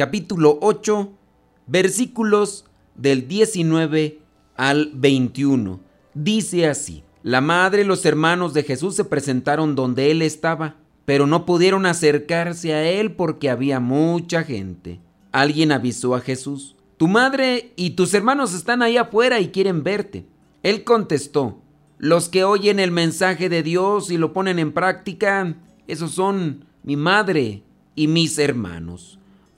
capítulo 8, versículos del 19 al 21. Dice así, la madre y los hermanos de Jesús se presentaron donde él estaba, pero no pudieron acercarse a él porque había mucha gente. Alguien avisó a Jesús, tu madre y tus hermanos están ahí afuera y quieren verte. Él contestó, los que oyen el mensaje de Dios y lo ponen en práctica, esos son mi madre y mis hermanos.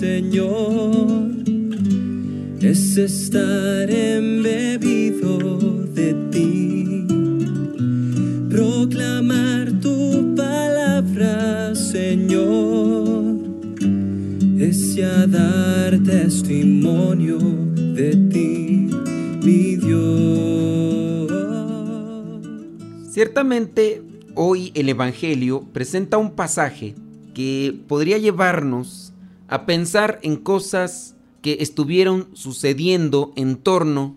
Señor, es estar embebido de ti, proclamar tu palabra, Señor, es ya dar testimonio de ti mi Dios. Ciertamente, hoy el Evangelio presenta un pasaje que podría llevarnos a pensar en cosas que estuvieron sucediendo en torno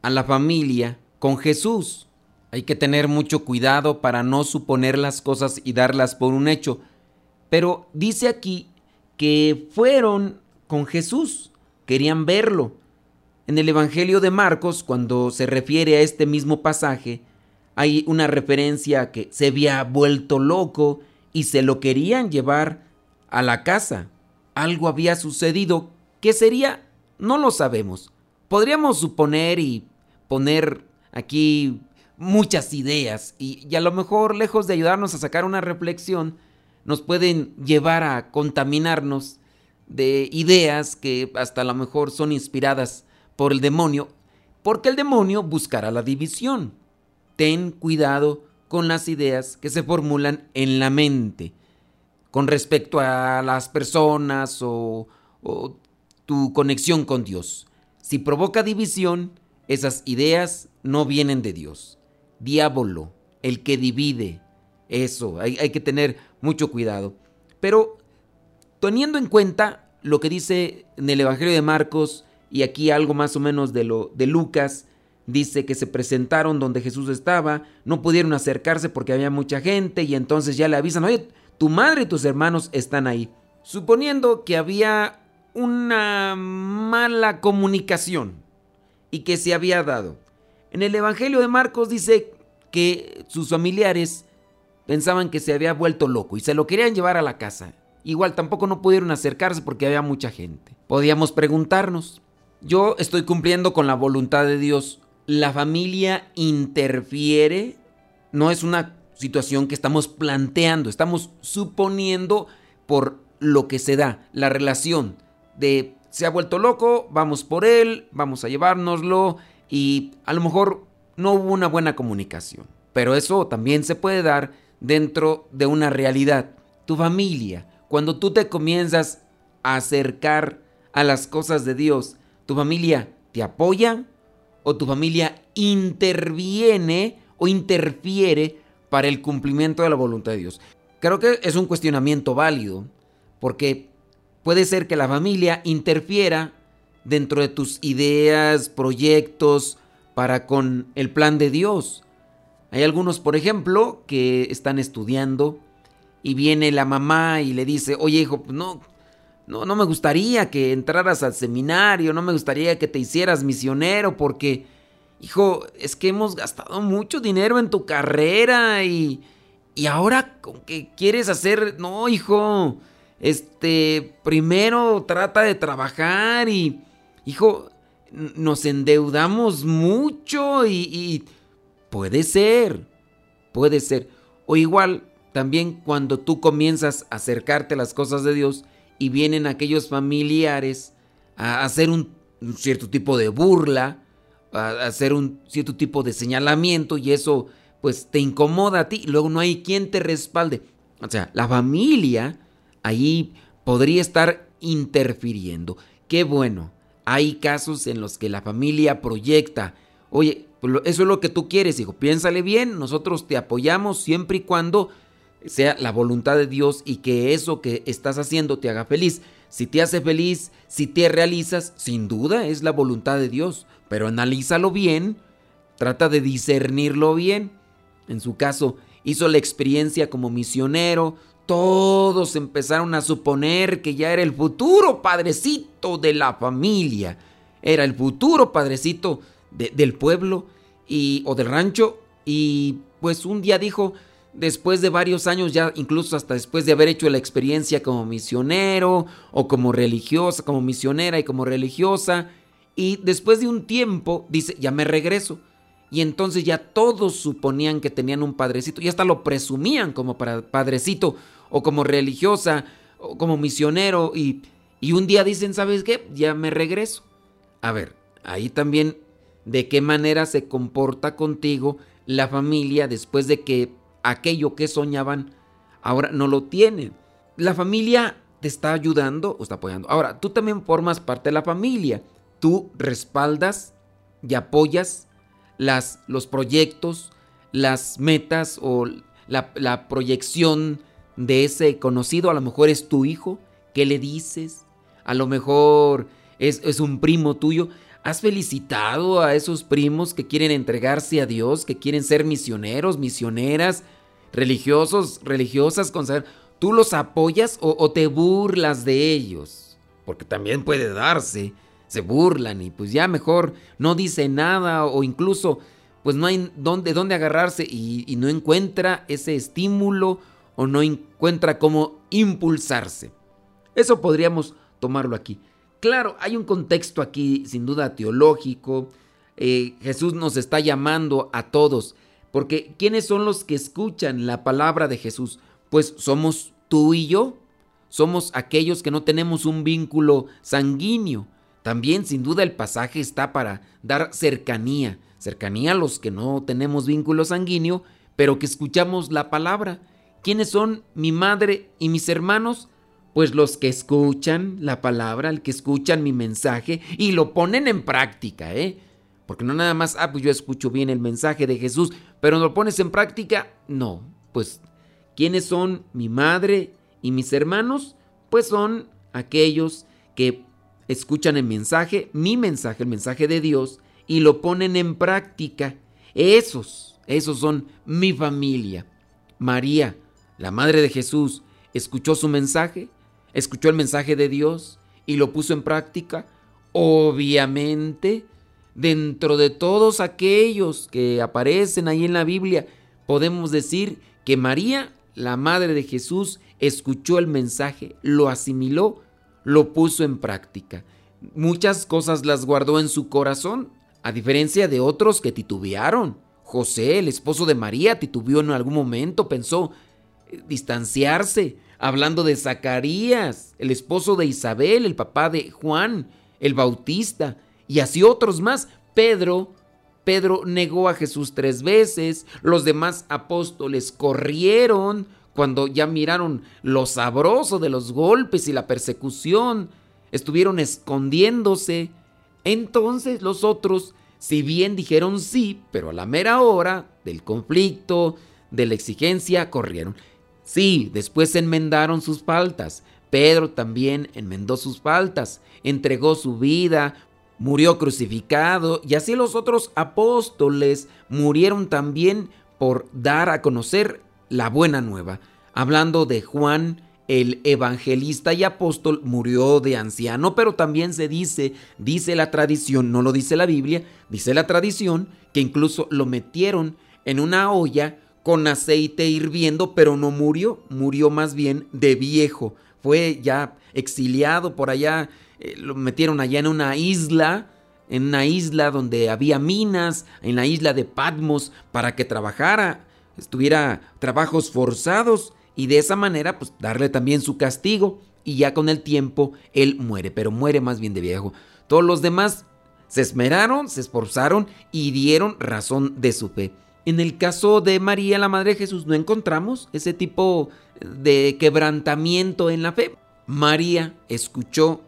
a la familia con Jesús. Hay que tener mucho cuidado para no suponer las cosas y darlas por un hecho. Pero dice aquí que fueron con Jesús, querían verlo. En el Evangelio de Marcos, cuando se refiere a este mismo pasaje, hay una referencia a que se había vuelto loco y se lo querían llevar a la casa. Algo había sucedido. ¿Qué sería? No lo sabemos. Podríamos suponer y poner aquí muchas ideas y, y, a lo mejor lejos de ayudarnos a sacar una reflexión, nos pueden llevar a contaminarnos de ideas que hasta a lo mejor son inspiradas por el demonio, porque el demonio buscará la división. Ten cuidado con las ideas que se formulan en la mente con respecto a las personas o, o tu conexión con Dios. Si provoca división, esas ideas no vienen de Dios. Diablo, el que divide. Eso, hay, que tener mucho cuidado. Pero teniendo en cuenta lo que dice en el Evangelio de Marcos, y aquí algo más o menos de lo de Lucas dice que se presentaron donde Jesús estaba, no pudieron acercarse porque había mucha gente y entonces ya le avisan, "Oye, tu madre y tus hermanos están ahí." Suponiendo que había una mala comunicación y que se había dado. En el Evangelio de Marcos dice que sus familiares pensaban que se había vuelto loco y se lo querían llevar a la casa. Igual tampoco no pudieron acercarse porque había mucha gente. Podíamos preguntarnos, yo estoy cumpliendo con la voluntad de Dios. La familia interfiere. No es una situación que estamos planteando, estamos suponiendo por lo que se da, la relación de se ha vuelto loco, vamos por él, vamos a llevárnoslo y a lo mejor no hubo una buena comunicación. Pero eso también se puede dar dentro de una realidad. Tu familia, cuando tú te comienzas a acercar a las cosas de Dios, ¿Tu familia te apoya o tu familia interviene o interfiere para el cumplimiento de la voluntad de Dios? Creo que es un cuestionamiento válido porque puede ser que la familia interfiera dentro de tus ideas, proyectos para con el plan de Dios. Hay algunos, por ejemplo, que están estudiando y viene la mamá y le dice, oye hijo, no, no, no me gustaría que entraras al seminario, no me gustaría que te hicieras misionero porque, hijo, es que hemos gastado mucho dinero en tu carrera y, y ahora con que quieres hacer, no, hijo, este, primero trata de trabajar y, hijo, nos endeudamos mucho y, y puede ser, puede ser. O igual, también cuando tú comienzas a acercarte a las cosas de Dios y vienen aquellos familiares a hacer un, cierto tipo de burla, a hacer un cierto tipo de señalamiento y eso pues te incomoda a ti y luego no hay quien te respalde. O sea, la familia ahí podría estar interfiriendo. Qué bueno, hay casos en los que la familia proyecta, oye, pues, eso es lo que tú quieres, hijo, piénsale bien, nosotros te apoyamos siempre y cuando sea la voluntad de Dios y que eso que estás haciendo te haga feliz. Si te hace feliz, si te realizas, sin duda es la voluntad de Dios, pero analízalo bien, trata de discernirlo bien. En su caso, hizo la experiencia como misionero, todos empezaron a suponer que ya era el futuro padrecito de la familia, era el futuro padrecito del pueblo y, o del rancho y pues un día dijo, después de varios años, ya incluso hasta después de haber hecho la experiencia como misionero o como religiosa, como misionera y como religiosa, y después de un tiempo dice, ya me regreso. Y entonces ya todos suponían que tenían un padrecito y hasta lo presumían como padrecito o como religiosa o como misionero y, y un día dicen, ¿sabes qué? Ya me regreso. A ver, ahí también de qué manera se comporta contigo la familia después de que aquello que soñaban ahora no lo tienen. La familia te está ayudando o está apoyando. Ahora, tú también formas parte de la familia. Tú respaldas y apoyas las, los proyectos, las metas o la, proyección de ese conocido. A lo mejor es tu hijo. ¿Qué le dices? A lo mejor es, es un primo tuyo. ¿Has felicitado a esos primos que quieren entregarse a Dios, que quieren ser misioneros, misioneras, religiosos, religiosas, ¿Tú los apoyas o, te burlas de ellos? Porque también puede darse. Se burlan y pues ya mejor no dice nada o incluso pues no hay dónde, dónde agarrarse y, no encuentra ese estímulo o no encuentra cómo impulsarse. Eso podríamos tomarlo aquí. Claro, hay un contexto aquí sin duda teológico. Eh, Jesús nos está llamando a todos, porque ¿quiénes son los que escuchan la palabra de Jesús? Pues somos tú y yo. Somos aquellos que no tenemos un vínculo sanguíneo. También sin duda el pasaje está para dar cercanía, cercanía a los que no tenemos vínculo sanguíneo, pero que escuchamos la palabra. ¿Quiénes son mi madre y mis hermanos? Pues los que escuchan la palabra, el que escuchan mi mensaje y lo ponen en práctica, ¿eh? Porque no nada más, ah, pues yo escucho bien el mensaje de Jesús, pero lo pones en práctica, no. Pues, ¿quiénes son mi madre y mis hermanos? Pues son aquellos que escuchan el mensaje, mi mensaje, el mensaje de Dios, y lo ponen en práctica. Esos, esos son mi familia. María, la madre de Jesús, escuchó su mensaje, escuchó el mensaje de Dios y lo puso en práctica? Obviamente, dentro de todos aquellos que aparecen ahí en la Biblia, podemos decir que María, la madre de Jesús, escuchó el mensaje, lo asimiló, lo puso en práctica. Muchas cosas las guardó en su corazón, a diferencia de otros que titubearon. José, el esposo de María, titubeó en algún momento, pensó eh, distanciarse, hablando de Zacarías, el esposo de Isabel, el papá de Juan, el Bautista, y así otros más. Pedro, Pedro negó a Jesús tres veces, los demás apóstoles corrieron cuando ya miraron lo sabroso de los golpes y la persecución, estuvieron escondiéndose. Entonces los otros, si bien dijeron sí, pero a la mera hora del conflicto, de la exigencia, corrieron. Sí, después enmendaron sus faltas. Pedro también enmendó sus faltas, entregó su vida, murió crucificado y así los otros apóstoles murieron también por dar a conocer la buena nueva. Hablando de Juan, el evangelista y apóstol murió de anciano, pero también se dice, dice la tradición, no lo dice la Biblia, dice la tradición, que incluso lo metieron en una olla con aceite hirviendo, pero no murió, murió más bien de viejo. Fue ya exiliado por allá, eh, lo metieron allá en una isla, en una isla donde había minas, en la isla de Patmos, para que trabajara, estuviera trabajos forzados y de esa manera pues darle también su castigo y ya con el tiempo él muere, pero muere más bien de viejo. Todos los demás se esmeraron, se esforzaron y dieron razón de su fe. En el caso de María, la Madre de Jesús, no encontramos ese tipo de quebrantamiento en la fe. María escuchó,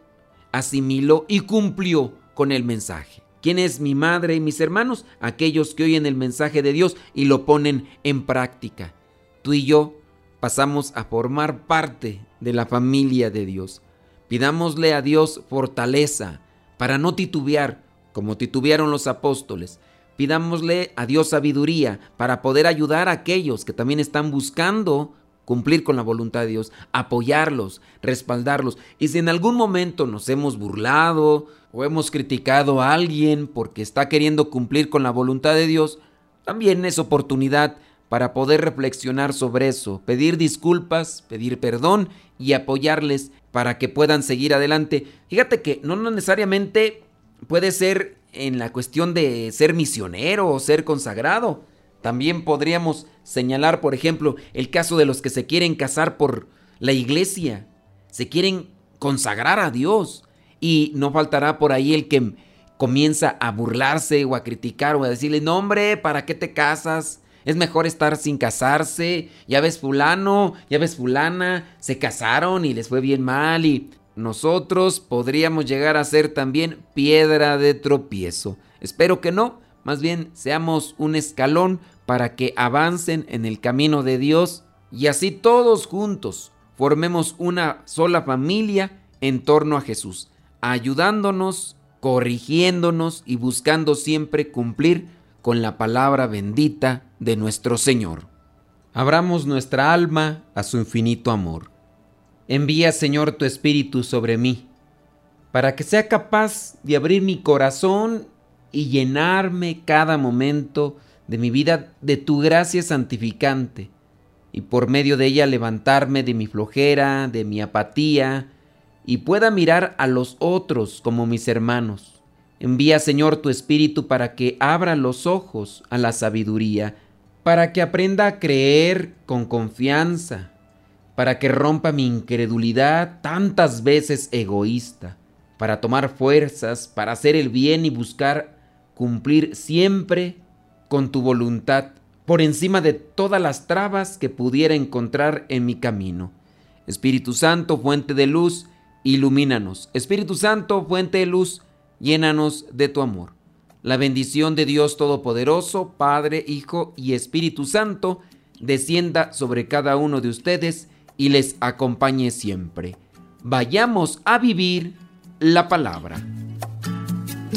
asimiló y cumplió con el mensaje. ¿Quién es mi madre y mis hermanos? Aquellos que oyen el mensaje de Dios y lo ponen en práctica. Tú y yo pasamos a formar parte de la familia de Dios. Pidámosle a Dios fortaleza para no titubear como titubearon los apóstoles. Pidámosle a Dios sabiduría para poder ayudar a aquellos que también están buscando cumplir con la voluntad de Dios, apoyarlos, respaldarlos. Y si en algún momento nos hemos burlado o hemos criticado a alguien porque está queriendo cumplir con la voluntad de Dios, también es oportunidad para poder reflexionar sobre eso, pedir disculpas, pedir perdón y apoyarles para que puedan seguir adelante. Fíjate que no necesariamente puede ser en la cuestión de ser misionero o ser consagrado. También podríamos señalar, por ejemplo, el caso de los que se quieren casar por la iglesia, se quieren consagrar a Dios y no faltará por ahí el que comienza a burlarse o a criticar o a decirle, no hombre, ¿para qué te casas? Es mejor estar sin casarse. Ya ves fulano, ya ves fulana, se casaron y les fue bien mal y nosotros podríamos llegar a ser también piedra de tropiezo. Espero que no, más bien seamos un escalón para que avancen en el camino de Dios y así todos juntos formemos una sola familia en torno a Jesús, ayudándonos, corrigiéndonos y buscando siempre cumplir con la palabra bendita de nuestro Señor. Abramos nuestra alma a su infinito amor. Envía, Señor, tu Espíritu sobre mí, para que sea capaz de abrir mi corazón y llenarme cada momento de mi vida de tu gracia santificante, y por medio de ella levantarme de mi flojera, de mi apatía, y pueda mirar a los otros como mis hermanos. Envía, Señor, tu Espíritu para que abra los ojos a la sabiduría, para que aprenda a creer con confianza, para que rompa mi incredulidad tantas veces egoísta, para tomar fuerzas, para hacer el bien y buscar cumplir siempre con tu voluntad por encima de todas las trabas que pudiera encontrar en mi camino. Espíritu Santo, fuente de luz, ilumínanos. Espíritu Santo, fuente de luz, llénanos de tu amor. La bendición de Dios Todopoderoso, Padre, Hijo y Espíritu Santo, descienda sobre cada uno de ustedes y les acompañe siempre. Vayamos a vivir la palabra.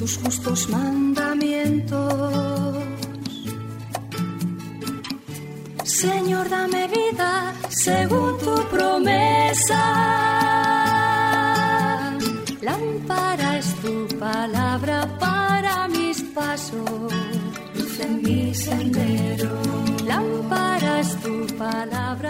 Tus justos mandamientos. Señor, dame vida según tu promesa. Lámpara es tu palabra para mis pasos, luz en mi sendero. Lámpara es tu palabra